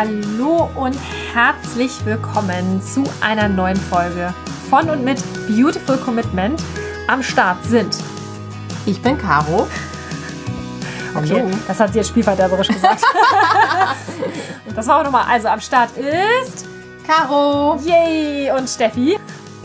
Hallo und herzlich willkommen zu einer neuen Folge von und mit Beautiful Commitment. Am Start sind. Ich bin Caro. Okay, das hat sie jetzt spielverderberisch gesagt. das machen wir nochmal. Also am Start ist. Caro. Yay! Und Steffi.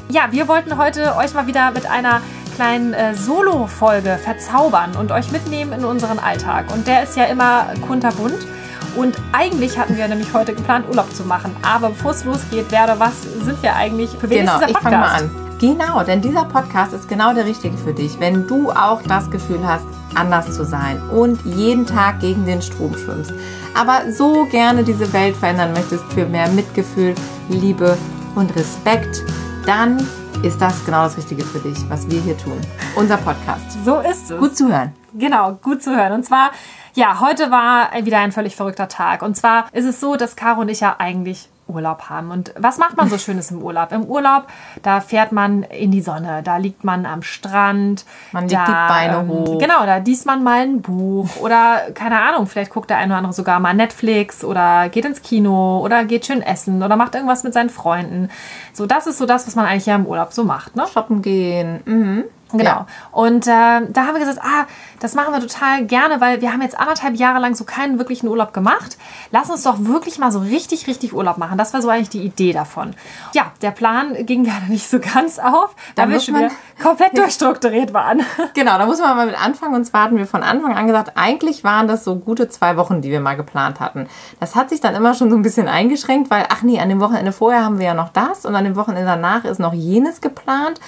Ja, wir wollten heute euch mal wieder mit einer kleinen äh, Solo-Folge verzaubern und euch mitnehmen in unseren Alltag. Und der ist ja immer kunterbunt. Und eigentlich hatten wir nämlich heute geplant, Urlaub zu machen. Aber bevor es losgeht, wer oder was sind wir eigentlich? Für wen genau, ist dieser Podcast? ich fange mal an. Genau, denn dieser Podcast ist genau der richtige für dich, wenn du auch das Gefühl hast, anders zu sein und jeden Tag gegen den Strom schwimmst. Aber so gerne diese Welt verändern möchtest für mehr Mitgefühl, Liebe und Respekt, dann ist das genau das Richtige für dich, was wir hier tun. Unser Podcast. So ist es. Gut zu hören. Genau, gut zu hören. Und zwar, ja, heute war wieder ein völlig verrückter Tag. Und zwar ist es so, dass Caro und ich ja eigentlich Urlaub haben. Und was macht man so Schönes im Urlaub? Im Urlaub, da fährt man in die Sonne, da liegt man am Strand. Man legt da, die Beine ähm, hoch. Genau, da liest man mal ein Buch oder keine Ahnung, vielleicht guckt der eine oder andere sogar mal Netflix oder geht ins Kino oder geht schön essen oder macht irgendwas mit seinen Freunden. So, das ist so das, was man eigentlich ja im Urlaub so macht. Ne? Shoppen gehen. Mhm. Genau. Ja. Und äh, da haben wir gesagt, ah, das machen wir total gerne, weil wir haben jetzt anderthalb Jahre lang so keinen wirklichen Urlaub gemacht. Lass uns doch wirklich mal so richtig, richtig Urlaub machen. Das war so eigentlich die Idee davon. Ja, der Plan ging leider nicht so ganz auf, da wir schon wieder komplett durchstrukturiert waren. Genau, da muss man mal mit anfangen. Und zwar hatten wir von Anfang an gesagt, eigentlich waren das so gute zwei Wochen, die wir mal geplant hatten. Das hat sich dann immer schon so ein bisschen eingeschränkt, weil, ach nee, an dem Wochenende vorher haben wir ja noch das und an dem Wochenende danach ist noch jenes geplant.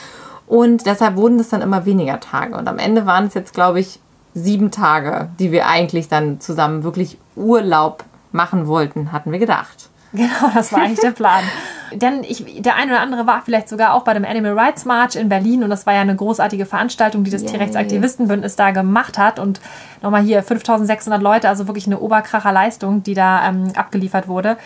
Und deshalb wurden es dann immer weniger Tage. Und am Ende waren es jetzt, glaube ich, sieben Tage, die wir eigentlich dann zusammen wirklich Urlaub machen wollten, hatten wir gedacht. Genau, das war eigentlich der Plan. Denn ich, der eine oder andere war vielleicht sogar auch bei dem Animal Rights March in Berlin und das war ja eine großartige Veranstaltung, die das Tierrechtsaktivistenbündnis da gemacht hat und nochmal hier 5600 Leute, also wirklich eine Oberkracherleistung, die da ähm, abgeliefert wurde.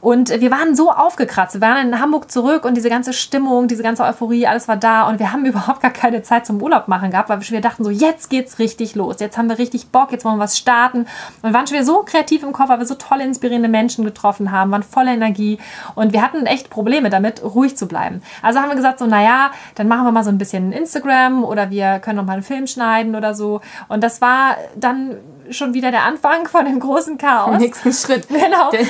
Und wir waren so aufgekratzt. Wir waren in Hamburg zurück und diese ganze Stimmung, diese ganze Euphorie, alles war da und wir haben überhaupt gar keine Zeit zum Urlaub machen gehabt, weil wir schon wieder dachten so, jetzt geht's richtig los. Jetzt haben wir richtig Bock, jetzt wollen wir was starten. Und wir waren schon wieder so kreativ im Kopf, weil wir so tolle, inspirierende Menschen getroffen haben, waren voller Energie und wir hatten echt Probleme damit, ruhig zu bleiben. Also haben wir gesagt so, naja, dann machen wir mal so ein bisschen Instagram oder wir können noch mal einen Film schneiden oder so. Und das war dann schon wieder der Anfang von dem großen Chaos. nächsten Schritt. Genau. Denn,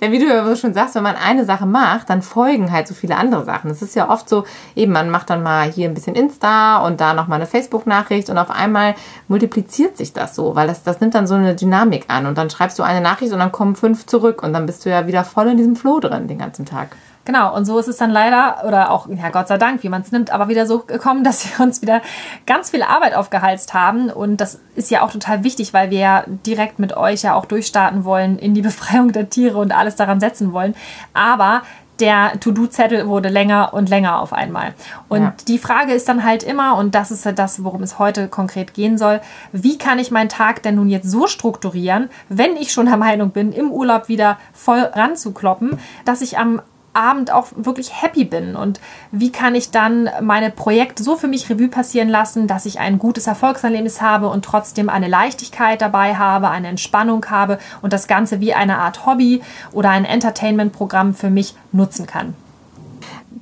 denn wie du ja schon sagst, wenn man eine Sache macht, dann folgen halt so viele andere Sachen. Es ist ja oft so, eben man macht dann mal hier ein bisschen Insta und da noch mal eine Facebook-Nachricht und auf einmal multipliziert sich das so, weil das, das nimmt dann so eine Dynamik an und dann schreibst du eine Nachricht und dann kommen fünf zurück und dann bist du ja wieder voll in diesem Flow drin den ganzen Tag. Genau, und so ist es dann leider, oder auch, ja Gott sei Dank, wie man es nimmt, aber wieder so gekommen, dass wir uns wieder ganz viel Arbeit aufgehalst haben. Und das ist ja auch total wichtig, weil wir ja direkt mit euch ja auch durchstarten wollen in die Befreiung der Tiere und alles daran setzen wollen. Aber der To-Do-Zettel wurde länger und länger auf einmal. Und ja. die Frage ist dann halt immer, und das ist ja das, worum es heute konkret gehen soll, wie kann ich meinen Tag denn nun jetzt so strukturieren, wenn ich schon der Meinung bin, im Urlaub wieder voll ranzukloppen, dass ich am Abend auch wirklich happy bin und wie kann ich dann meine Projekte so für mich Revue passieren lassen, dass ich ein gutes Erfolgserlebnis habe und trotzdem eine Leichtigkeit dabei habe, eine Entspannung habe und das Ganze wie eine Art Hobby oder ein Entertainment-Programm für mich nutzen kann.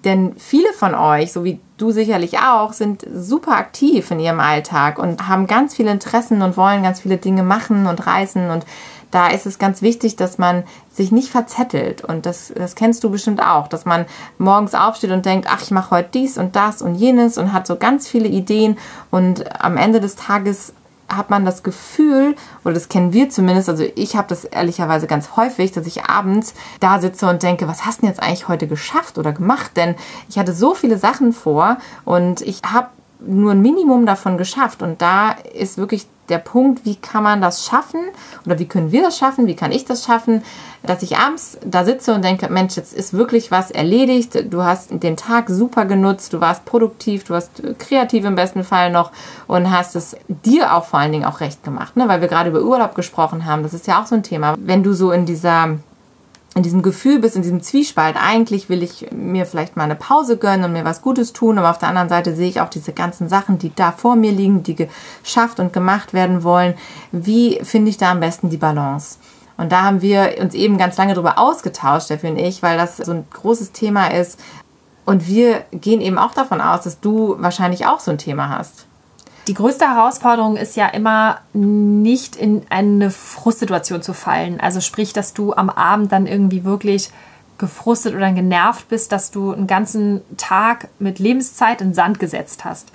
Denn viele von euch, so wie du sicherlich auch, sind super aktiv in ihrem Alltag und haben ganz viele Interessen und wollen ganz viele Dinge machen und reisen und da ist es ganz wichtig, dass man sich nicht verzettelt. Und das, das kennst du bestimmt auch, dass man morgens aufsteht und denkt, ach, ich mache heute dies und das und jenes und hat so ganz viele Ideen. Und am Ende des Tages hat man das Gefühl, oder das kennen wir zumindest, also ich habe das ehrlicherweise ganz häufig, dass ich abends da sitze und denke, was hast du denn jetzt eigentlich heute geschafft oder gemacht? Denn ich hatte so viele Sachen vor und ich habe nur ein Minimum davon geschafft. Und da ist wirklich der Punkt, wie kann man das schaffen oder wie können wir das schaffen, wie kann ich das schaffen, dass ich abends da sitze und denke, Mensch, jetzt ist wirklich was erledigt, du hast den Tag super genutzt, du warst produktiv, du warst kreativ im besten Fall noch und hast es dir auch vor allen Dingen auch recht gemacht, ne? weil wir gerade über Urlaub gesprochen haben, das ist ja auch so ein Thema. Wenn du so in dieser in diesem Gefühl bist, in diesem Zwiespalt, eigentlich will ich mir vielleicht mal eine Pause gönnen und mir was Gutes tun, aber auf der anderen Seite sehe ich auch diese ganzen Sachen, die da vor mir liegen, die geschafft und gemacht werden wollen. Wie finde ich da am besten die Balance? Und da haben wir uns eben ganz lange darüber ausgetauscht, Steffi und ich, weil das so ein großes Thema ist. Und wir gehen eben auch davon aus, dass du wahrscheinlich auch so ein Thema hast. Die größte Herausforderung ist ja immer nicht in eine Frustsituation zu fallen. Also sprich, dass du am Abend dann irgendwie wirklich gefrustet oder genervt bist, dass du einen ganzen Tag mit Lebenszeit in Sand gesetzt hast.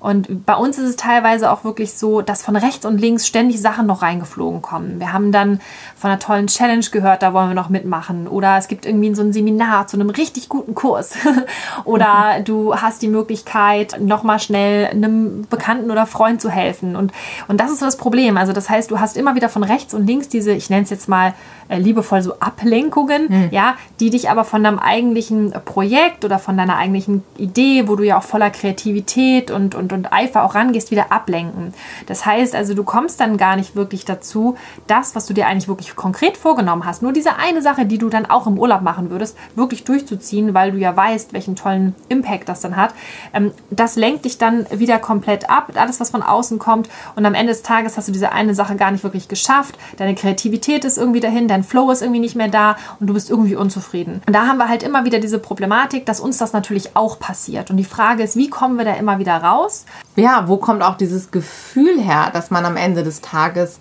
Und bei uns ist es teilweise auch wirklich so, dass von rechts und links ständig Sachen noch reingeflogen kommen. Wir haben dann von einer tollen Challenge gehört, da wollen wir noch mitmachen. Oder es gibt irgendwie so ein Seminar zu einem richtig guten Kurs. oder du hast die Möglichkeit, nochmal schnell einem Bekannten oder Freund zu helfen. Und, und das ist so das Problem. Also das heißt, du hast immer wieder von rechts und links diese, ich nenne es jetzt mal äh, liebevoll so Ablenkungen, mhm. ja, die dich aber von deinem eigentlichen Projekt oder von deiner eigentlichen Idee, wo du ja auch voller Kreativität und, und, und Eifer auch rangehst, wieder ablenken. Das heißt also, du kommst dann gar nicht wirklich dazu, das, was du dir eigentlich wirklich konkret vorgenommen hast, nur diese eine Sache, die du dann auch im Urlaub machen würdest, wirklich durchzuziehen, weil du ja weißt, welchen tollen Impact das dann hat. Ähm, das lenkt dich dann wieder komplett ab, alles, was von außen kommt. Und am Ende des Tages hast du diese eine Sache gar nicht wirklich geschafft. Deine Kreativität ist irgendwie dahin, dein Flow ist irgendwie nicht mehr da und du bist irgendwie unzufrieden. Und da haben wir halt immer wieder diese Problematik, dass uns das natürlich auch passiert. Und die Frage ist, wie kommen wir da immer wieder raus? Ja, wo kommt auch dieses Gefühl her, dass man am Ende des Tages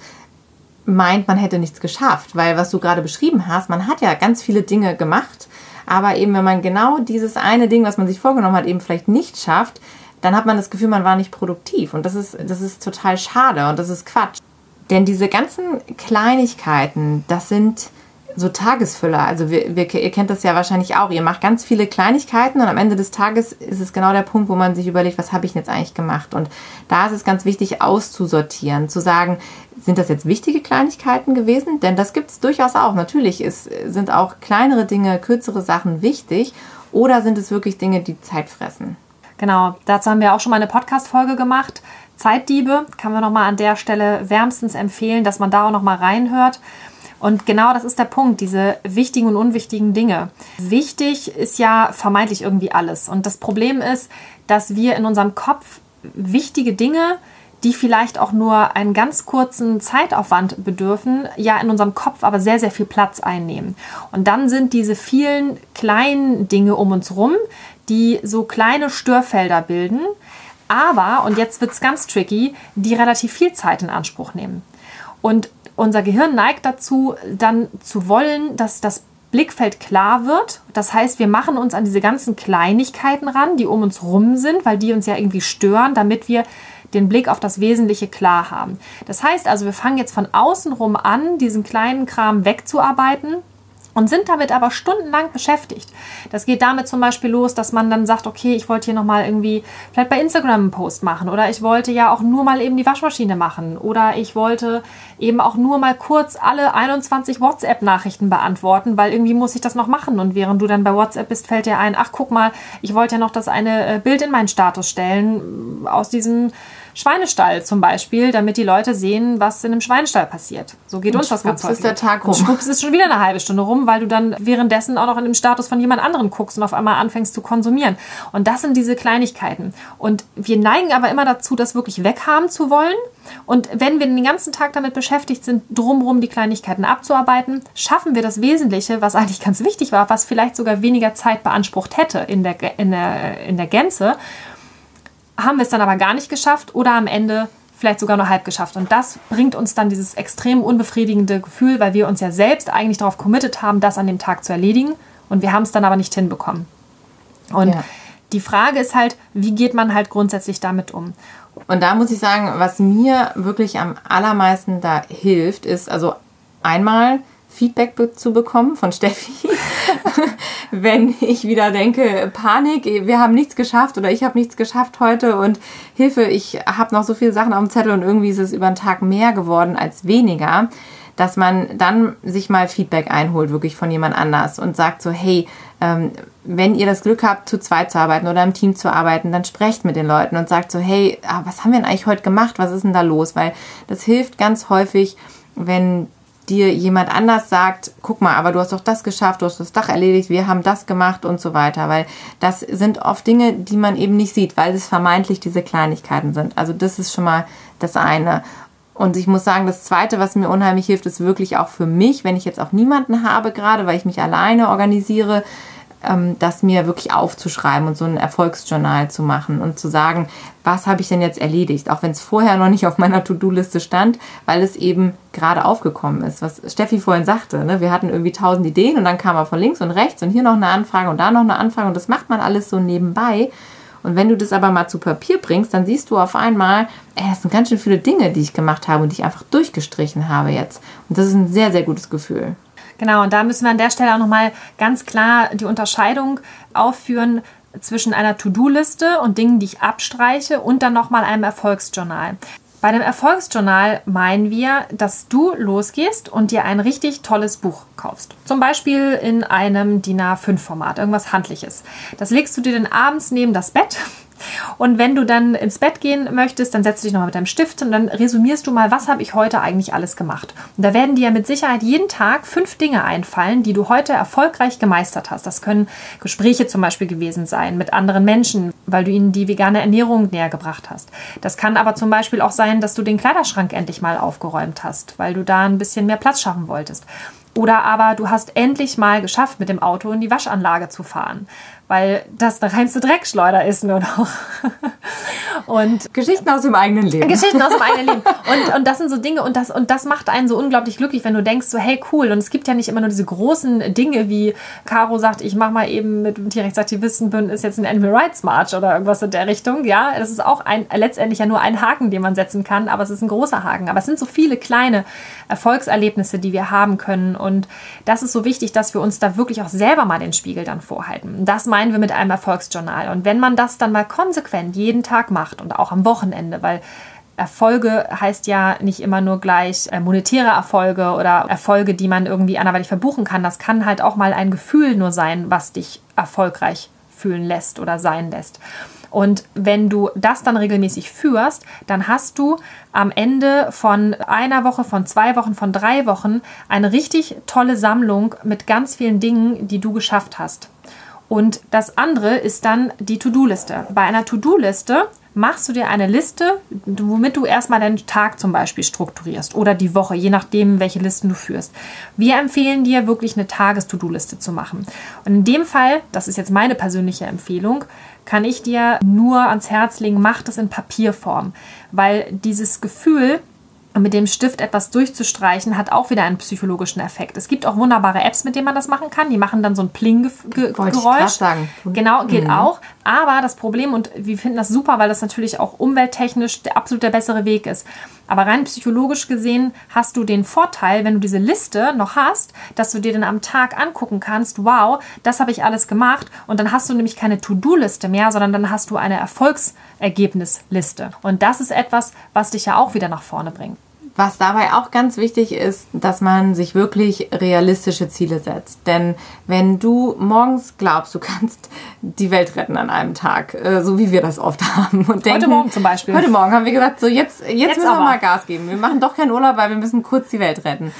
meint, man hätte nichts geschafft? Weil was du gerade beschrieben hast, man hat ja ganz viele Dinge gemacht, aber eben wenn man genau dieses eine Ding, was man sich vorgenommen hat, eben vielleicht nicht schafft, dann hat man das Gefühl, man war nicht produktiv. Und das ist, das ist total schade und das ist Quatsch. Denn diese ganzen Kleinigkeiten, das sind so Tagesfüller. Also wir, wir, ihr kennt das ja wahrscheinlich auch. Ihr macht ganz viele Kleinigkeiten und am Ende des Tages ist es genau der Punkt, wo man sich überlegt, was habe ich jetzt eigentlich gemacht? Und da ist es ganz wichtig, auszusortieren, zu sagen, sind das jetzt wichtige Kleinigkeiten gewesen? Denn das gibt es durchaus auch. Natürlich ist, sind auch kleinere Dinge, kürzere Sachen wichtig. Oder sind es wirklich Dinge, die Zeit fressen? Genau, dazu haben wir auch schon mal eine Podcast-Folge gemacht. Zeitdiebe kann man nochmal an der Stelle wärmstens empfehlen, dass man da auch nochmal reinhört. Und genau das ist der Punkt, diese wichtigen und unwichtigen Dinge. Wichtig ist ja vermeintlich irgendwie alles. Und das Problem ist, dass wir in unserem Kopf wichtige Dinge, die vielleicht auch nur einen ganz kurzen Zeitaufwand bedürfen, ja in unserem Kopf aber sehr, sehr viel Platz einnehmen. Und dann sind diese vielen kleinen Dinge um uns rum, die so kleine Störfelder bilden, aber, und jetzt wird es ganz tricky, die relativ viel Zeit in Anspruch nehmen. Und unser Gehirn neigt dazu, dann zu wollen, dass das Blickfeld klar wird. Das heißt, wir machen uns an diese ganzen Kleinigkeiten ran, die um uns rum sind, weil die uns ja irgendwie stören, damit wir den Blick auf das Wesentliche klar haben. Das heißt also, wir fangen jetzt von außen rum an, diesen kleinen Kram wegzuarbeiten und sind damit aber stundenlang beschäftigt. Das geht damit zum Beispiel los, dass man dann sagt, okay, ich wollte hier nochmal irgendwie vielleicht bei Instagram einen Post machen oder ich wollte ja auch nur mal eben die Waschmaschine machen oder ich wollte eben auch nur mal kurz alle 21 WhatsApp-Nachrichten beantworten, weil irgendwie muss ich das noch machen und während du dann bei WhatsApp bist, fällt dir ein, ach guck mal, ich wollte ja noch das eine äh, Bild in meinen Status stellen aus diesem Schweinestall zum Beispiel, damit die Leute sehen, was in einem Schweinestall passiert. So geht und uns das ganz häufig. ist der Tag rum. Und schwupps ist schon wieder eine halbe Stunde rum, weil du dann währenddessen auch noch in dem Status von jemand anderem guckst und auf einmal anfängst zu konsumieren. Und das sind diese Kleinigkeiten. Und wir neigen aber immer dazu, das wirklich weghaben zu wollen. Und wenn wir den ganzen Tag damit beschäftigt sind, drumherum die Kleinigkeiten abzuarbeiten, schaffen wir das Wesentliche, was eigentlich ganz wichtig war, was vielleicht sogar weniger Zeit beansprucht hätte in der, in der, in der Gänze haben wir es dann aber gar nicht geschafft oder am Ende vielleicht sogar nur halb geschafft. Und das bringt uns dann dieses extrem unbefriedigende Gefühl, weil wir uns ja selbst eigentlich darauf committed haben, das an dem Tag zu erledigen und wir haben es dann aber nicht hinbekommen. Und ja. die Frage ist halt, wie geht man halt grundsätzlich damit um? Und da muss ich sagen, was mir wirklich am allermeisten da hilft, ist also einmal Feedback zu bekommen von Steffi, wenn ich wieder denke, Panik, wir haben nichts geschafft oder ich habe nichts geschafft heute und Hilfe, ich habe noch so viele Sachen auf dem Zettel und irgendwie ist es über den Tag mehr geworden als weniger, dass man dann sich mal Feedback einholt, wirklich von jemand anders und sagt so, hey, ähm, wenn ihr das Glück habt, zu zweit zu arbeiten oder im Team zu arbeiten, dann sprecht mit den Leuten und sagt so, hey, ah, was haben wir denn eigentlich heute gemacht? Was ist denn da los? Weil das hilft ganz häufig, wenn dir jemand anders sagt, guck mal, aber du hast doch das geschafft, du hast das Dach erledigt, wir haben das gemacht und so weiter, weil das sind oft Dinge, die man eben nicht sieht, weil es vermeintlich diese Kleinigkeiten sind. Also das ist schon mal das eine. Und ich muss sagen, das Zweite, was mir unheimlich hilft, ist wirklich auch für mich, wenn ich jetzt auch niemanden habe, gerade weil ich mich alleine organisiere, das mir wirklich aufzuschreiben und so ein Erfolgsjournal zu machen und zu sagen, was habe ich denn jetzt erledigt, auch wenn es vorher noch nicht auf meiner To-Do-Liste stand, weil es eben gerade aufgekommen ist, was Steffi vorhin sagte. Ne? Wir hatten irgendwie tausend Ideen und dann kam er von links und rechts und hier noch eine Anfrage und da noch eine Anfrage und das macht man alles so nebenbei. Und wenn du das aber mal zu Papier bringst, dann siehst du auf einmal, ey, das sind ganz schön viele Dinge, die ich gemacht habe und die ich einfach durchgestrichen habe jetzt. Und das ist ein sehr, sehr gutes Gefühl. Genau, und da müssen wir an der Stelle auch nochmal ganz klar die Unterscheidung aufführen zwischen einer To-Do-Liste und Dingen, die ich abstreiche und dann nochmal einem Erfolgsjournal. Bei dem Erfolgsjournal meinen wir, dass du losgehst und dir ein richtig tolles Buch kaufst. Zum Beispiel in einem DIN A5-Format, irgendwas Handliches. Das legst du dir dann abends neben das Bett und wenn du dann ins Bett gehen möchtest, dann setzt du dich nochmal mit deinem Stift und dann resümierst du mal, was habe ich heute eigentlich alles gemacht. Und da werden dir mit Sicherheit jeden Tag fünf Dinge einfallen, die du heute erfolgreich gemeistert hast. Das können Gespräche zum Beispiel gewesen sein mit anderen Menschen, weil du ihnen die vegane Ernährung näher gebracht hast. Das kann aber zum Beispiel auch sein, dass du den Kleiderschrank endlich mal aufgeräumt hast, weil du da ein bisschen mehr Platz schaffen wolltest. Oder aber du hast endlich mal geschafft, mit dem Auto in die Waschanlage zu fahren weil das eine reinste Dreckschleuder ist nur noch. und Geschichten aus dem eigenen Leben. Geschichten aus dem eigenen Leben. Und, und das sind so Dinge und das, und das macht einen so unglaublich glücklich, wenn du denkst, so hey cool. Und es gibt ja nicht immer nur diese großen Dinge, wie Caro sagt, ich mache mal eben mit dem Tierrechtsaktivistenbündnis jetzt ein Animal Rights March oder irgendwas in der Richtung. Ja, das ist auch ein, letztendlich ja nur ein Haken, den man setzen kann, aber es ist ein großer Haken. Aber es sind so viele kleine Erfolgserlebnisse, die wir haben können. Und das ist so wichtig, dass wir uns da wirklich auch selber mal den Spiegel dann vorhalten. Das meinen wir mit einem Erfolgsjournal. Und wenn man das dann mal konsequent jeden Tag macht und auch am Wochenende, weil Erfolge heißt ja nicht immer nur gleich äh, monetäre Erfolge oder Erfolge, die man irgendwie anderweitig verbuchen kann. Das kann halt auch mal ein Gefühl nur sein, was dich erfolgreich fühlen lässt oder sein lässt. Und wenn du das dann regelmäßig führst, dann hast du am Ende von einer Woche, von zwei Wochen, von drei Wochen eine richtig tolle Sammlung mit ganz vielen Dingen, die du geschafft hast. Und das andere ist dann die To-Do-Liste. Bei einer To-Do-Liste machst du dir eine Liste, womit du erstmal deinen Tag zum Beispiel strukturierst oder die Woche, je nachdem, welche Listen du führst. Wir empfehlen dir wirklich eine Tages-To-Do-Liste zu machen. Und in dem Fall, das ist jetzt meine persönliche Empfehlung, kann ich dir nur ans Herz legen, mach das in Papierform, weil dieses Gefühl, mit dem Stift etwas durchzustreichen, hat auch wieder einen psychologischen Effekt. Es gibt auch wunderbare Apps, mit denen man das machen kann. Die machen dann so ein Pling-Geräusch. Genau, geht mhm. auch. Aber das Problem, und wir finden das super, weil das natürlich auch umwelttechnisch der absolut der bessere Weg ist. Aber rein psychologisch gesehen hast du den Vorteil, wenn du diese Liste noch hast, dass du dir dann am Tag angucken kannst, wow, das habe ich alles gemacht. Und dann hast du nämlich keine To-Do-Liste mehr, sondern dann hast du eine Erfolgsergebnisliste. Und das ist etwas, was dich ja auch wieder nach vorne bringt. Was dabei auch ganz wichtig ist, dass man sich wirklich realistische Ziele setzt. Denn wenn du morgens glaubst, du kannst die Welt retten an einem Tag, äh, so wie wir das oft haben. Und denken, heute Morgen zum Beispiel. Heute Morgen haben wir gesagt, so jetzt, jetzt, jetzt müssen wir mal Gas geben. Wir machen doch keinen Urlaub, weil wir müssen kurz die Welt retten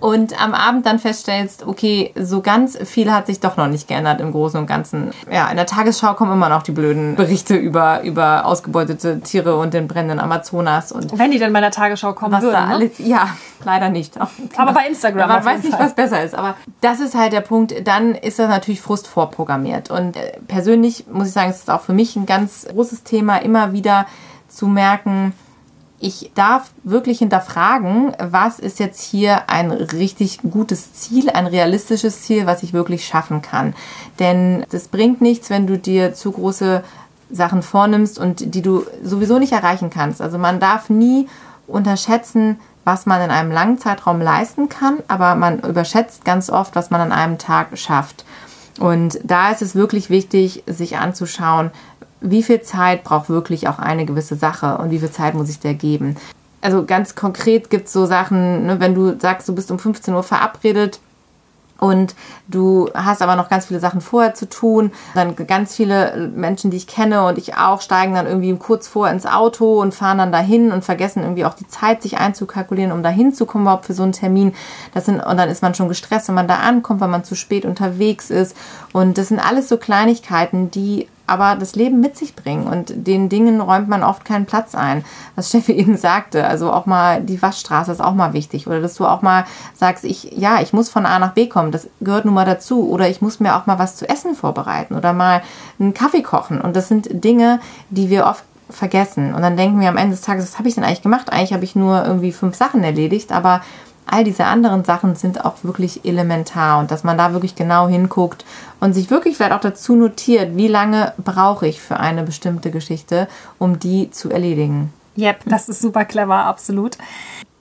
und am Abend dann feststellst, okay, so ganz viel hat sich doch noch nicht geändert im Großen und Ganzen. Ja, in der Tagesschau kommen immer noch die blöden Berichte über, über ausgebeutete Tiere und den brennenden Amazonas. Und Wenn die dann bei der Tagesschau kommen was würden, da ne? alles, Ja, leider nicht. Aber bei Instagram. Man weiß nicht, Fall. was besser ist. Aber das ist halt der Punkt. Dann ist das natürlich Frust vorprogrammiert. Und äh, persönlich muss ich sagen, es ist auch für mich ein ganz großes Thema, immer wieder zu merken, ich darf wirklich hinterfragen, was ist jetzt hier ein richtig gutes Ziel, ein realistisches Ziel, was ich wirklich schaffen kann. Denn das bringt nichts, wenn du dir zu große Sachen vornimmst und die du sowieso nicht erreichen kannst. Also man darf nie unterschätzen, was man in einem langen Zeitraum leisten kann, aber man überschätzt ganz oft, was man an einem Tag schafft. Und da ist es wirklich wichtig, sich anzuschauen, wie viel Zeit braucht wirklich auch eine gewisse Sache und wie viel Zeit muss ich der geben. Also ganz konkret gibt es so Sachen, ne, wenn du sagst, du bist um 15 Uhr verabredet, und du hast aber noch ganz viele Sachen vorher zu tun. Dann ganz viele Menschen, die ich kenne und ich auch, steigen dann irgendwie kurz vor ins Auto und fahren dann dahin und vergessen irgendwie auch die Zeit sich einzukalkulieren, um dahin zu kommen überhaupt für so einen Termin. Das sind, und dann ist man schon gestresst, wenn man da ankommt, weil man zu spät unterwegs ist. Und das sind alles so Kleinigkeiten, die aber das Leben mit sich bringen. Und den Dingen räumt man oft keinen Platz ein. Was Steffi eben sagte, also auch mal die Waschstraße ist auch mal wichtig. Oder dass du auch mal sagst, ich, ja, ich muss von A nach B kommen, das gehört nun mal dazu. Oder ich muss mir auch mal was zu essen vorbereiten. Oder mal einen Kaffee kochen. Und das sind Dinge, die wir oft vergessen. Und dann denken wir am Ende des Tages, was habe ich denn eigentlich gemacht? Eigentlich habe ich nur irgendwie fünf Sachen erledigt, aber all diese anderen Sachen sind auch wirklich elementar und dass man da wirklich genau hinguckt und sich wirklich vielleicht auch dazu notiert, wie lange brauche ich für eine bestimmte Geschichte, um die zu erledigen. Yep, das ist super clever, absolut.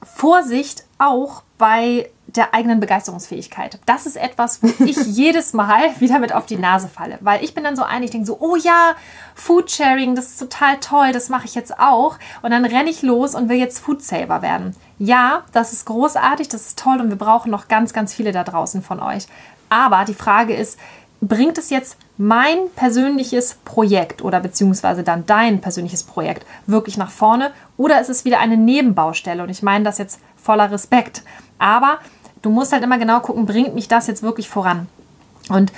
Vorsicht auch bei der eigenen Begeisterungsfähigkeit. Das ist etwas, wo ich jedes Mal wieder mit auf die Nase falle. Weil ich bin dann so ein, ich denke so, oh ja, Foodsharing, das ist total toll, das mache ich jetzt auch. Und dann renne ich los und will jetzt Foodsaver werden. Ja, das ist großartig, das ist toll und wir brauchen noch ganz, ganz viele da draußen von euch. Aber die Frage ist, bringt es jetzt mein persönliches Projekt oder beziehungsweise dann dein persönliches Projekt wirklich nach vorne oder ist es wieder eine Nebenbaustelle? Und ich meine das jetzt voller Respekt. Aber du musst halt immer genau gucken, bringt mich das jetzt wirklich voran? Und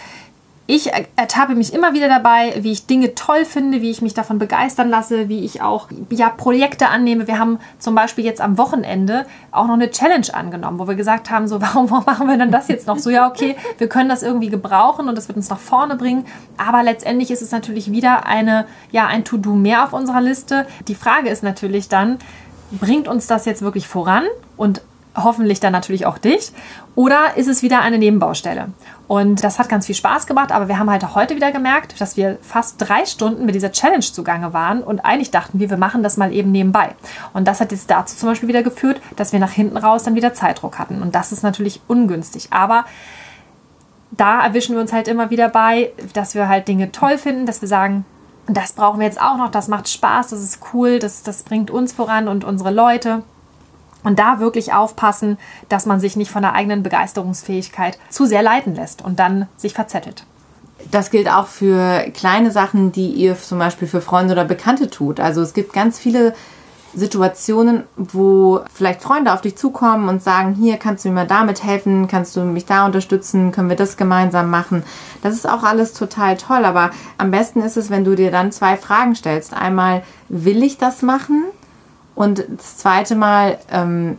ich ertappe mich immer wieder dabei, wie ich Dinge toll finde, wie ich mich davon begeistern lasse, wie ich auch ja, Projekte annehme. Wir haben zum Beispiel jetzt am Wochenende auch noch eine Challenge angenommen, wo wir gesagt haben, so warum, machen wir denn das jetzt noch? So ja, okay, wir können das irgendwie gebrauchen und das wird uns nach vorne bringen. Aber letztendlich ist es natürlich wieder eine, ja, ein To-Do mehr auf unserer Liste. Die Frage ist natürlich dann, bringt uns das jetzt wirklich voran und hoffentlich dann natürlich auch dich. Oder ist es wieder eine Nebenbaustelle? Und das hat ganz viel Spaß gemacht, aber wir haben halt auch heute wieder gemerkt, dass wir fast drei Stunden mit dieser Challenge zugange waren und eigentlich dachten wir, wir machen das mal eben nebenbei. Und das hat jetzt dazu zum Beispiel wieder geführt, dass wir nach hinten raus dann wieder Zeitdruck hatten. Und das ist natürlich ungünstig. Aber da erwischen wir uns halt immer wieder bei, dass wir halt Dinge toll finden, dass wir sagen, das brauchen wir jetzt auch noch, das macht Spaß, das ist cool, das, das bringt uns voran und unsere Leute. Und da wirklich aufpassen, dass man sich nicht von der eigenen Begeisterungsfähigkeit zu sehr leiten lässt und dann sich verzettelt. Das gilt auch für kleine Sachen, die ihr zum Beispiel für Freunde oder Bekannte tut. Also es gibt ganz viele Situationen, wo vielleicht Freunde auf dich zukommen und sagen, hier kannst du mir damit helfen, kannst du mich da unterstützen, können wir das gemeinsam machen. Das ist auch alles total toll, aber am besten ist es, wenn du dir dann zwei Fragen stellst. Einmal, will ich das machen? Und das zweite Mal, ähm,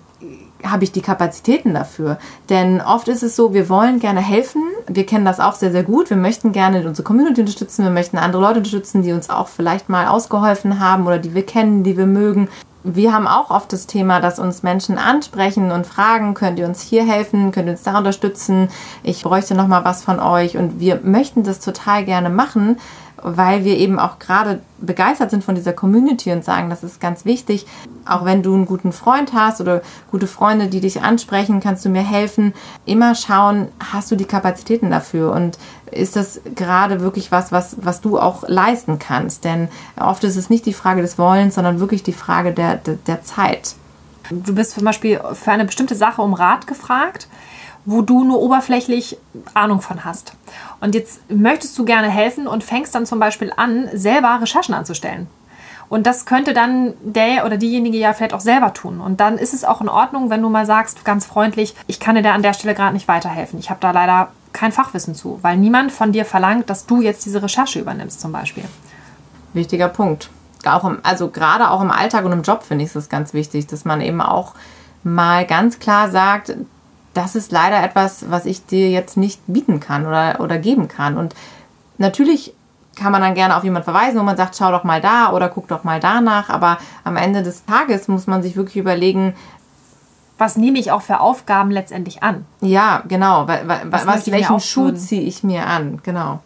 habe ich die Kapazitäten dafür? Denn oft ist es so, wir wollen gerne helfen. Wir kennen das auch sehr, sehr gut. Wir möchten gerne unsere Community unterstützen. Wir möchten andere Leute unterstützen, die uns auch vielleicht mal ausgeholfen haben oder die wir kennen, die wir mögen. Wir haben auch oft das Thema, dass uns Menschen ansprechen und fragen, könnt ihr uns hier helfen, könnt ihr uns da unterstützen, ich bräuchte noch mal was von euch und wir möchten das total gerne machen, weil wir eben auch gerade begeistert sind von dieser Community und sagen, das ist ganz wichtig. Auch wenn du einen guten Freund hast oder gute Freunde, die dich ansprechen, kannst du mir helfen. Immer schauen, hast du die Kapazitäten dafür und ist das gerade wirklich was, was, was du auch leisten kannst? Denn oft ist es nicht die Frage des Wollens, sondern wirklich die Frage der, der, der Zeit. Du bist zum Beispiel für eine bestimmte Sache um Rat gefragt wo du nur oberflächlich Ahnung von hast. Und jetzt möchtest du gerne helfen und fängst dann zum Beispiel an, selber Recherchen anzustellen. Und das könnte dann der oder diejenige ja vielleicht auch selber tun. Und dann ist es auch in Ordnung, wenn du mal sagst, ganz freundlich, ich kann dir da an der Stelle gerade nicht weiterhelfen. Ich habe da leider kein Fachwissen zu, weil niemand von dir verlangt, dass du jetzt diese Recherche übernimmst zum Beispiel. Wichtiger Punkt. Auch im, also gerade auch im Alltag und im Job finde ich es ganz wichtig, dass man eben auch mal ganz klar sagt, das ist leider etwas, was ich dir jetzt nicht bieten kann oder, oder geben kann. Und natürlich kann man dann gerne auf jemanden verweisen, wo man sagt, schau doch mal da oder guck doch mal danach. Aber am Ende des Tages muss man sich wirklich überlegen, was nehme ich auch für Aufgaben letztendlich an? Ja, genau. Was, was welchen Schuh ziehe ich mir an? Genau.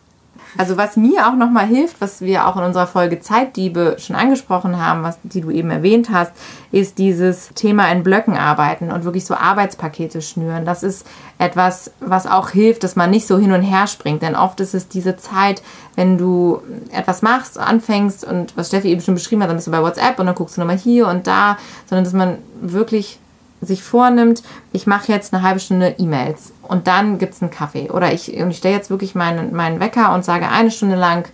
Also was mir auch nochmal hilft, was wir auch in unserer Folge Zeitdiebe schon angesprochen haben, was die du eben erwähnt hast, ist dieses Thema in Blöcken arbeiten und wirklich so Arbeitspakete schnüren. Das ist etwas, was auch hilft, dass man nicht so hin und her springt. Denn oft ist es diese Zeit, wenn du etwas machst, anfängst und was Steffi eben schon beschrieben hat, dann bist du bei WhatsApp und dann guckst du nochmal hier und da, sondern dass man wirklich sich vornimmt, ich mache jetzt eine halbe Stunde E-Mails und dann gibt es einen Kaffee. Oder ich, ich stelle jetzt wirklich meinen, meinen Wecker und sage, eine Stunde lang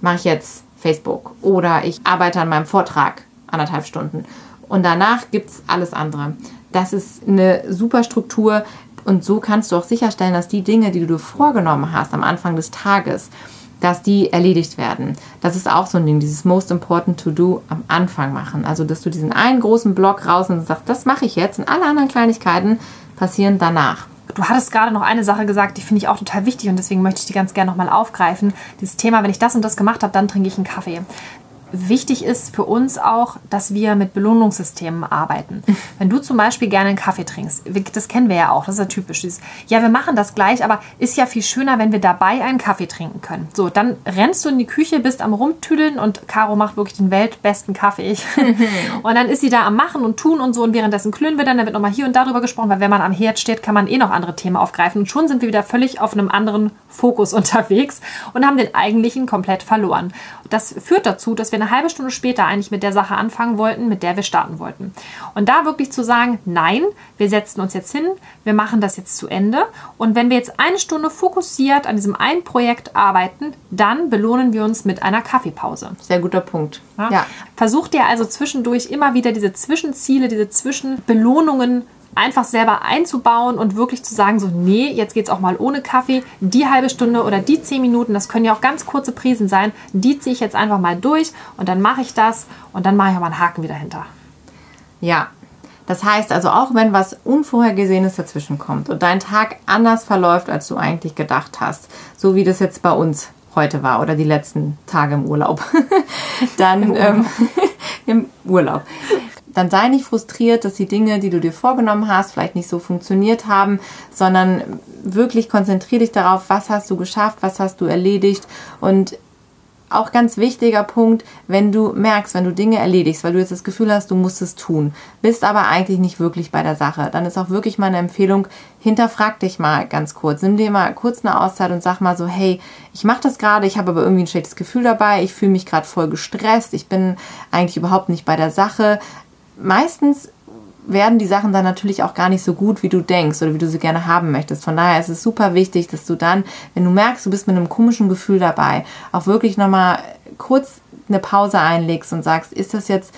mache ich jetzt Facebook. Oder ich arbeite an meinem Vortrag anderthalb Stunden. Und danach gibt es alles andere. Das ist eine super Struktur und so kannst du auch sicherstellen, dass die Dinge, die du vorgenommen hast am Anfang des Tages, dass die erledigt werden. Das ist auch so ein Ding, dieses Most Important to Do am Anfang machen. Also, dass du diesen einen großen Block raus und sagst, das mache ich jetzt und alle anderen Kleinigkeiten passieren danach. Du hattest gerade noch eine Sache gesagt, die finde ich auch total wichtig und deswegen möchte ich die ganz gerne nochmal aufgreifen. Dieses Thema, wenn ich das und das gemacht habe, dann trinke ich einen Kaffee wichtig ist für uns auch, dass wir mit Belohnungssystemen arbeiten. Wenn du zum Beispiel gerne einen Kaffee trinkst, das kennen wir ja auch, das ist ja typisch. Dieses, ja, wir machen das gleich, aber ist ja viel schöner, wenn wir dabei einen Kaffee trinken können. So, dann rennst du in die Küche, bist am Rumtüdeln und Caro macht wirklich den weltbesten Kaffee. und dann ist sie da am Machen und Tun und so und währenddessen klönen wir dann, dann wird nochmal hier und darüber gesprochen, weil wenn man am Herd steht, kann man eh noch andere Themen aufgreifen und schon sind wir wieder völlig auf einem anderen Fokus unterwegs und haben den eigentlichen komplett verloren. Das führt dazu, dass wir eine halbe Stunde später eigentlich mit der Sache anfangen wollten, mit der wir starten wollten. Und da wirklich zu sagen, nein, wir setzen uns jetzt hin, wir machen das jetzt zu Ende. Und wenn wir jetzt eine Stunde fokussiert an diesem einen Projekt arbeiten, dann belohnen wir uns mit einer Kaffeepause. Sehr guter Punkt. Ja? ja. Versucht ihr also zwischendurch immer wieder diese Zwischenziele, diese Zwischenbelohnungen einfach selber einzubauen und wirklich zu sagen, so, nee, jetzt geht es auch mal ohne Kaffee. Die halbe Stunde oder die zehn Minuten, das können ja auch ganz kurze Prisen sein, die ziehe ich jetzt einfach mal durch und dann mache ich das und dann mache ich auch mal einen Haken wieder hinter. Ja, das heißt also, auch wenn was Unvorhergesehenes dazwischen kommt und dein Tag anders verläuft, als du eigentlich gedacht hast, so wie das jetzt bei uns heute war oder die letzten Tage im Urlaub, dann Im Urlaub. Ähm, im Urlaub dann sei nicht frustriert, dass die Dinge, die du dir vorgenommen hast, vielleicht nicht so funktioniert haben, sondern wirklich konzentriere dich darauf, was hast du geschafft, was hast du erledigt. Und auch ganz wichtiger Punkt, wenn du merkst, wenn du Dinge erledigst, weil du jetzt das Gefühl hast, du musst es tun, bist aber eigentlich nicht wirklich bei der Sache, dann ist auch wirklich meine Empfehlung, hinterfrag dich mal ganz kurz, nimm dir mal kurz eine Auszeit und sag mal so, hey, ich mache das gerade, ich habe aber irgendwie ein schlechtes Gefühl dabei, ich fühle mich gerade voll gestresst, ich bin eigentlich überhaupt nicht bei der Sache, meistens werden die Sachen dann natürlich auch gar nicht so gut, wie du denkst oder wie du sie gerne haben möchtest. Von daher ist es super wichtig, dass du dann, wenn du merkst, du bist mit einem komischen Gefühl dabei, auch wirklich nochmal kurz eine Pause einlegst und sagst, ist das jetzt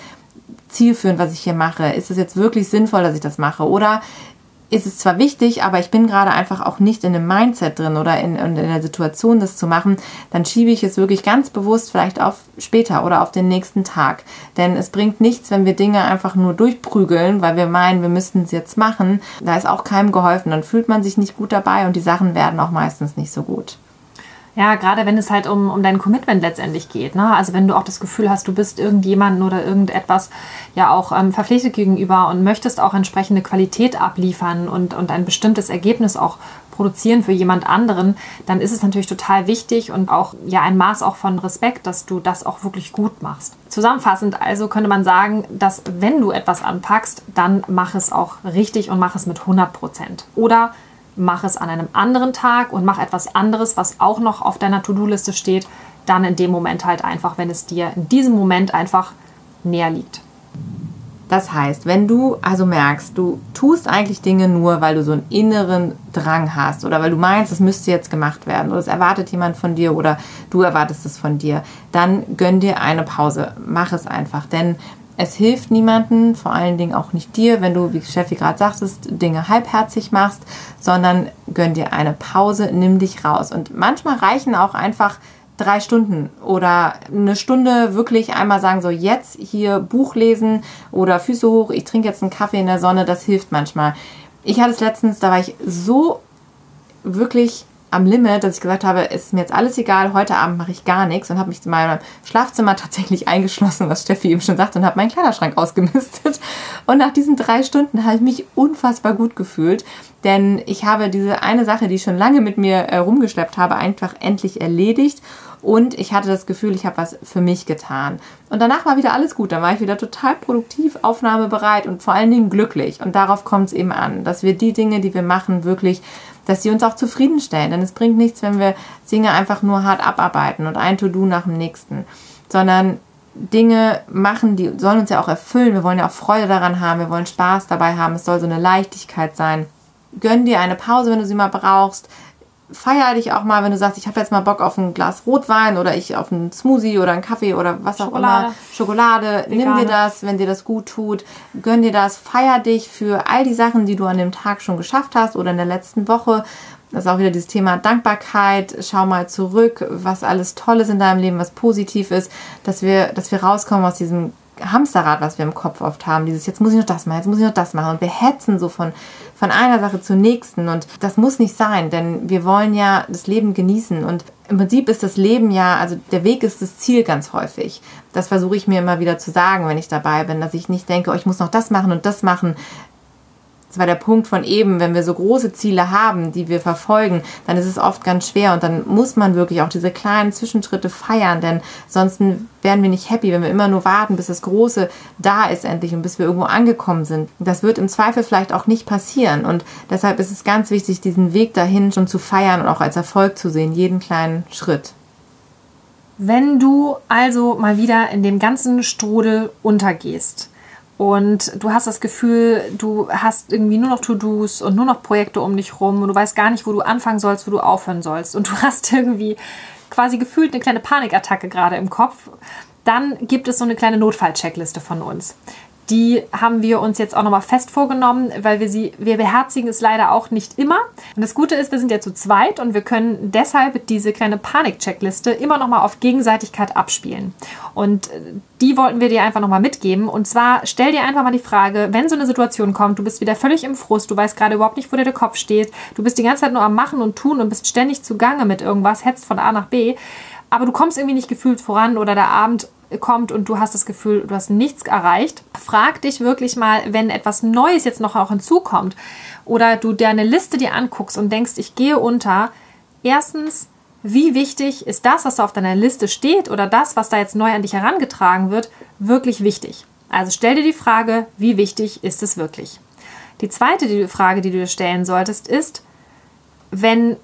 zielführend, was ich hier mache? Ist es jetzt wirklich sinnvoll, dass ich das mache? Oder ist es zwar wichtig, aber ich bin gerade einfach auch nicht in dem Mindset drin oder in, in, der Situation, das zu machen, dann schiebe ich es wirklich ganz bewusst vielleicht auf später oder auf den nächsten Tag. Denn es bringt nichts, wenn wir Dinge einfach nur durchprügeln, weil wir meinen, wir müssten es jetzt machen. Da ist auch keinem geholfen. Dann fühlt man sich nicht gut dabei und die Sachen werden auch meistens nicht so gut. Ja, gerade wenn es halt um, um dein Commitment letztendlich geht. Ne? Also wenn du auch das Gefühl hast, du bist irgendjemanden oder irgendetwas ja auch ähm, verpflichtet gegenüber und möchtest auch entsprechende Qualität abliefern und, und ein bestimmtes Ergebnis auch produzieren für jemand anderen, dann ist es natürlich total wichtig und auch ja ein Maß auch von Respekt, dass du das auch wirklich gut machst. Zusammenfassend also könnte man sagen, dass wenn du etwas anpackst, dann mach es auch richtig und mach es mit 100 Prozent. Oder mach es an einem anderen Tag und mach etwas anderes, was auch noch auf deiner To-Do-Liste steht, dann in dem Moment halt einfach, wenn es dir in diesem Moment einfach näher liegt. Das heißt, wenn du also merkst, du tust eigentlich Dinge nur, weil du so einen inneren Drang hast oder weil du meinst, es müsste jetzt gemacht werden oder es erwartet jemand von dir oder du erwartest es von dir, dann gönn dir eine Pause. Mach es einfach, denn es hilft niemanden, vor allen Dingen auch nicht dir, wenn du, wie Steffi gerade sagtest, Dinge halbherzig machst, sondern gönn dir eine Pause, nimm dich raus. Und manchmal reichen auch einfach drei Stunden oder eine Stunde wirklich einmal sagen, so jetzt hier Buch lesen oder Füße hoch, ich trinke jetzt einen Kaffee in der Sonne, das hilft manchmal. Ich hatte es letztens, da war ich so wirklich am Limit, dass ich gesagt habe, es ist mir jetzt alles egal, heute Abend mache ich gar nichts und habe mich in meinem Schlafzimmer tatsächlich eingeschlossen, was Steffi eben schon sagte, und habe meinen Kleiderschrank ausgemistet. Und nach diesen drei Stunden habe ich mich unfassbar gut gefühlt, denn ich habe diese eine Sache, die ich schon lange mit mir äh, rumgeschleppt habe, einfach endlich erledigt und ich hatte das Gefühl, ich habe was für mich getan. Und danach war wieder alles gut. Dann war ich wieder total produktiv, aufnahmebereit und vor allen Dingen glücklich. Und darauf kommt es eben an, dass wir die Dinge, die wir machen, wirklich dass sie uns auch zufriedenstellen. Denn es bringt nichts, wenn wir Dinge einfach nur hart abarbeiten und ein To-Do nach dem nächsten, sondern Dinge machen, die sollen uns ja auch erfüllen. Wir wollen ja auch Freude daran haben, wir wollen Spaß dabei haben, es soll so eine Leichtigkeit sein. Gönn dir eine Pause, wenn du sie mal brauchst feier dich auch mal, wenn du sagst, ich habe jetzt mal Bock auf ein Glas Rotwein oder ich auf einen Smoothie oder einen Kaffee oder was Schokolade. auch immer. Schokolade. Vegane. Nimm dir das, wenn dir das gut tut. Gönn dir das. Feier dich für all die Sachen, die du an dem Tag schon geschafft hast oder in der letzten Woche. Das ist auch wieder dieses Thema Dankbarkeit. Schau mal zurück, was alles Tolles in deinem Leben, was positiv ist, dass wir, dass wir rauskommen aus diesem Hamsterrad, was wir im Kopf oft haben. Dieses, jetzt muss ich noch das machen, jetzt muss ich noch das machen. Und wir hetzen so von, von einer Sache zur nächsten. Und das muss nicht sein, denn wir wollen ja das Leben genießen. Und im Prinzip ist das Leben ja, also der Weg ist das Ziel ganz häufig. Das versuche ich mir immer wieder zu sagen, wenn ich dabei bin, dass ich nicht denke, oh, ich muss noch das machen und das machen. Das war der Punkt von eben, wenn wir so große Ziele haben, die wir verfolgen, dann ist es oft ganz schwer und dann muss man wirklich auch diese kleinen Zwischenschritte feiern, denn sonst werden wir nicht happy, wenn wir immer nur warten, bis das Große da ist endlich und bis wir irgendwo angekommen sind. Das wird im Zweifel vielleicht auch nicht passieren und deshalb ist es ganz wichtig, diesen Weg dahin schon zu feiern und auch als Erfolg zu sehen, jeden kleinen Schritt. Wenn du also mal wieder in dem ganzen Strudel untergehst, und du hast das Gefühl, du hast irgendwie nur noch To-Dos und nur noch Projekte um dich rum und du weißt gar nicht, wo du anfangen sollst, wo du aufhören sollst. Und du hast irgendwie quasi gefühlt eine kleine Panikattacke gerade im Kopf, dann gibt es so eine kleine Notfallcheckliste von uns die haben wir uns jetzt auch nochmal fest vorgenommen, weil wir sie, wir beherzigen es leider auch nicht immer. Und das Gute ist, wir sind ja zu zweit und wir können deshalb diese kleine Panik-Checkliste immer nochmal auf Gegenseitigkeit abspielen. Und äh, die wollten wir dir einfach nochmal mitgeben. Und zwar stell dir einfach mal die Frage, wenn so eine Situation kommt, du bist wieder völlig im Frust, du weißt gerade überhaupt nicht, wo dir der Kopf steht, du bist die ganze Zeit nur am Machen und Tun und bist ständig zugange mit irgendwas, hetzt von A nach B, aber du kommst irgendwie nicht gefühlt voran oder der Abend kommt und du hast das Gefühl, du hast nichts erreicht, frag dich wirklich mal, wenn etwas Neues jetzt noch auch hinzukommt oder du dir eine Liste dir anguckst und denkst, ich gehe unter, erstens, wie wichtig ist das, was da auf deiner Liste steht oder das, was da jetzt neu an dich herangetragen wird, wirklich wichtig? Also stell dir die Frage, wie wichtig ist es wirklich? Die zweite Frage, die du dir stellen solltest, ist, wenn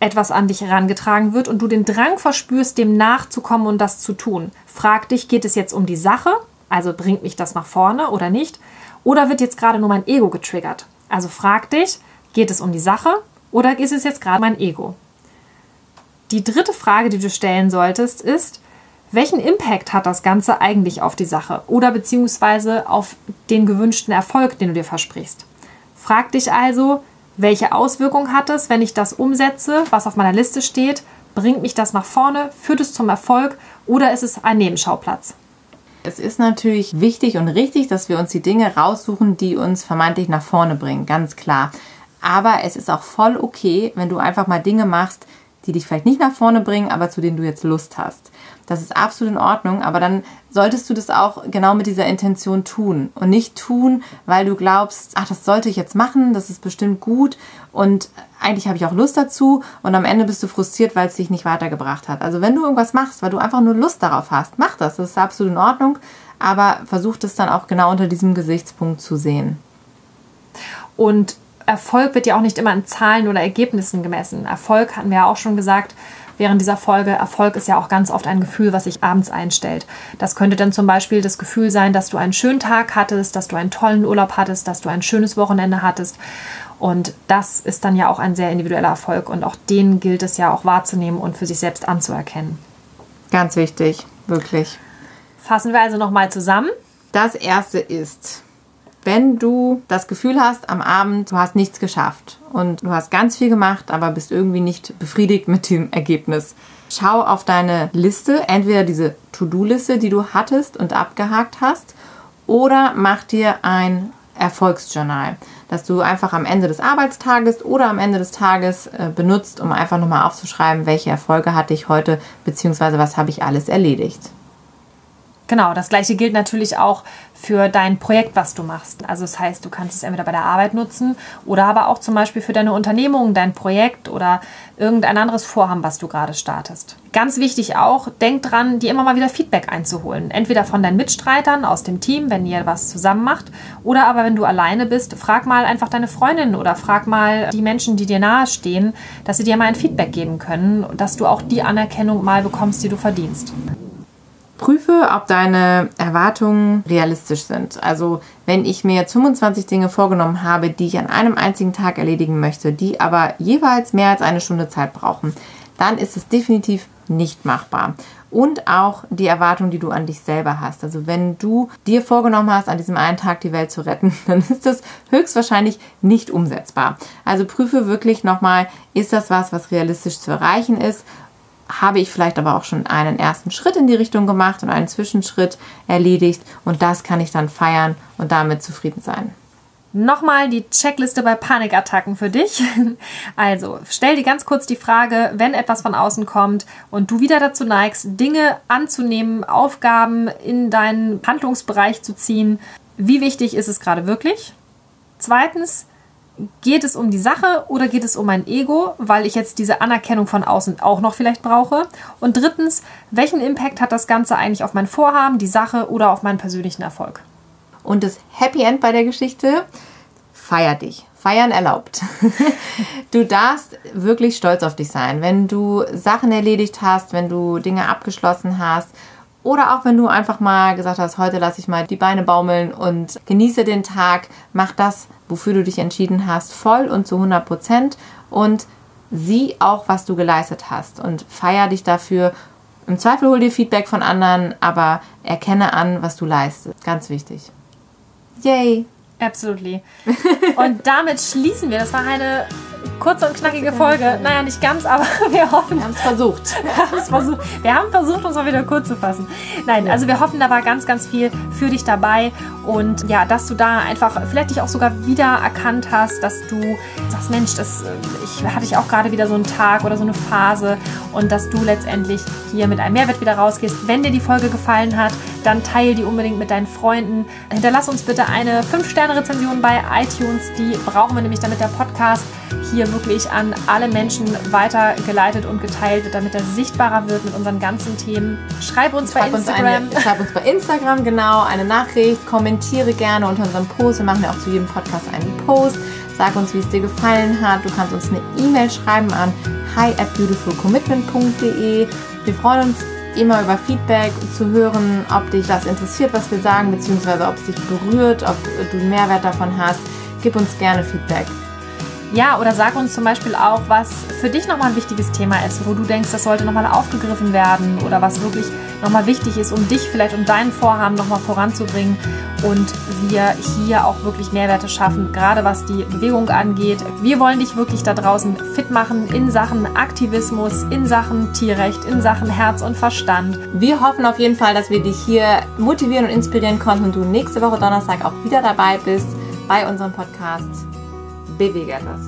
etwas an dich herangetragen wird und du den Drang verspürst, dem nachzukommen und das zu tun. Frag dich, geht es jetzt um die Sache? Also bringt mich das nach vorne oder nicht? Oder wird jetzt gerade nur mein Ego getriggert? Also frag dich, geht es um die Sache oder ist es jetzt gerade mein Ego? Die dritte Frage, die du stellen solltest, ist, welchen Impact hat das Ganze eigentlich auf die Sache oder beziehungsweise auf den gewünschten Erfolg, den du dir versprichst? Frag dich also, welche Auswirkungen hat es, wenn ich das umsetze, was auf meiner Liste steht? Bringt mich das nach vorne? Führt es zum Erfolg? Oder ist es ein Nebenschauplatz? Es ist natürlich wichtig und richtig, dass wir uns die Dinge raussuchen, die uns vermeintlich nach vorne bringen, ganz klar. Aber es ist auch voll okay, wenn du einfach mal Dinge machst, die dich vielleicht nicht nach vorne bringen, aber zu denen du jetzt Lust hast. Das ist absolut in Ordnung, aber dann solltest du das auch genau mit dieser Intention tun und nicht tun, weil du glaubst, ach, das sollte ich jetzt machen, das ist bestimmt gut und eigentlich habe ich auch Lust dazu und am Ende bist du frustriert, weil es dich nicht weitergebracht hat. Also wenn du irgendwas machst, weil du einfach nur Lust darauf hast, mach das, das ist absolut in Ordnung, aber versuch das dann auch genau unter diesem Gesichtspunkt zu sehen. Und Erfolg wird ja auch nicht immer in Zahlen oder Ergebnissen gemessen. Erfolg hatten wir ja auch schon gesagt, während dieser Folge, Erfolg ist ja auch ganz oft ein Gefühl, was sich abends einstellt. Das könnte dann zum Beispiel das Gefühl sein, dass du einen schönen Tag hattest, dass du einen tollen Urlaub hattest, dass du ein schönes Wochenende hattest. Und das ist dann ja auch ein sehr individueller Erfolg und auch den gilt es ja auch wahrzunehmen und für sich selbst anzuerkennen. Ganz wichtig, wirklich. Fassen wir also nochmal zusammen. Das erste ist, wenn du das Gefühl hast am Abend, du hast nichts geschafft und du hast ganz viel gemacht, aber bist irgendwie nicht befriedigt mit dem Ergebnis. Schau auf deine Liste, entweder diese To-Do-Liste, die du hattest und abgehakt hast, oder mach dir ein Erfolgsjournal, das du einfach am Ende des Arbeitstages oder am Ende des Tages äh, benutzt, um einfach nochmal aufzuschreiben, welche Erfolge hatte ich heute, beziehungsweise was habe ich alles erledigt. Genau, das gleiche gilt natürlich auch für dein Projekt, was du machst. Also das heißt, du kannst es entweder bei der Arbeit nutzen oder aber auch zum Beispiel für deine Unternehmung, dein Projekt oder irgendein anderes Vorhaben, was du gerade startest. Ganz wichtig auch, denk dran, dir immer mal wieder Feedback einzuholen. Entweder von deinen Mitstreitern aus dem Team, wenn ihr was zusammen macht, oder aber wenn du alleine bist, frag mal einfach deine Freundin oder frag mal die Menschen, die dir nahestehen, dass sie dir mal ein Feedback geben können, dass du auch die Anerkennung mal bekommst, die du verdienst. Prüfe, ob deine Erwartungen realistisch sind. Also wenn ich mir jetzt 25 Dinge vorgenommen habe, die ich an einem einzigen Tag erledigen möchte, die aber jeweils mehr als eine Stunde Zeit brauchen, dann ist es definitiv nicht machbar. Und auch die Erwartung, die du an dich selber hast. Also wenn du dir vorgenommen hast, an diesem einen Tag die Welt zu retten, dann ist das höchstwahrscheinlich nicht umsetzbar. Also prüfe wirklich nochmal, ist das was, was realistisch zu erreichen ist? Habe ich vielleicht aber auch schon einen ersten Schritt in die Richtung gemacht und einen Zwischenschritt erledigt und das kann ich dann feiern und damit zufrieden sein. Nochmal die Checkliste bei Panikattacken für dich. Also, stell dir ganz kurz die Frage, wenn etwas von außen kommt und du wieder dazu neigst, Dinge anzunehmen, Aufgaben in deinen Handlungsbereich zu ziehen, wie wichtig ist es gerade wirklich? Zweitens, geht es um die Sache oder geht es um mein Ego, weil ich jetzt diese Anerkennung von außen auch noch vielleicht brauche? Und drittens, welchen Impact hat das Ganze eigentlich auf mein Vorhaben, die Sache oder auf meinen persönlichen Erfolg? Und das Happy End bei der Geschichte, feier dich. Feiern erlaubt. du darfst wirklich stolz auf dich sein, wenn du Sachen erledigt hast, wenn du Dinge abgeschlossen hast oder auch wenn du einfach mal gesagt hast, heute lasse ich mal die Beine baumeln und genieße den Tag, mach das, wofür du dich entschieden hast, voll und zu 100 Prozent und sieh auch, was du geleistet hast und feier dich dafür. Im Zweifel hol dir Feedback von anderen, aber erkenne an, was du leistest. Ganz wichtig. Yay! Absolutely. Und damit schließen wir. Das war eine kurze und knackige Folge. Naja, nicht ganz, aber wir hoffen. Wir haben es versucht. Wir haben es versucht. Wir haben versucht, uns mal wieder kurz zu fassen. Nein, also wir hoffen, da war ganz, ganz viel für dich dabei. Und ja, dass du da einfach vielleicht dich auch sogar wieder erkannt hast, dass du sagst, Mensch, das, ich hatte ich auch gerade wieder so einen Tag oder so eine Phase und dass du letztendlich hier mit einem Mehrwert wieder rausgehst. Wenn dir die Folge gefallen hat, dann teile die unbedingt mit deinen Freunden. Hinterlass uns bitte eine 5-Sterne-Rezension bei iTunes. Die brauchen wir nämlich, damit der Podcast hier wirklich an alle Menschen weitergeleitet und geteilt wird, damit er sichtbarer wird mit unseren ganzen Themen. Schreib uns schreib bei Instagram. Uns eine, schreib uns bei Instagram, genau, eine Nachricht. Kommentiere gerne unter unserem Post. Wir machen ja auch zu jedem Podcast einen Post. Sag uns, wie es dir gefallen hat. Du kannst uns eine E-Mail schreiben an hi at beautifulcommitment.de. Wir freuen uns immer über Feedback zu hören, ob dich das interessiert, was wir sagen, beziehungsweise ob es dich berührt, ob du Mehrwert davon hast. Gib uns gerne Feedback. Ja, oder sag uns zum Beispiel auch, was für dich nochmal ein wichtiges Thema ist, wo du denkst, das sollte nochmal aufgegriffen werden oder was wirklich nochmal wichtig ist, um dich vielleicht und dein Vorhaben nochmal voranzubringen und wir hier auch wirklich Mehrwerte schaffen, gerade was die Bewegung angeht. Wir wollen dich wirklich da draußen fit machen in Sachen Aktivismus, in Sachen Tierrecht, in Sachen Herz und Verstand. Wir hoffen auf jeden Fall, dass wir dich hier motivieren und inspirieren konnten und du nächste Woche Donnerstag auch wieder dabei bist bei unserem Podcast bewege etwas.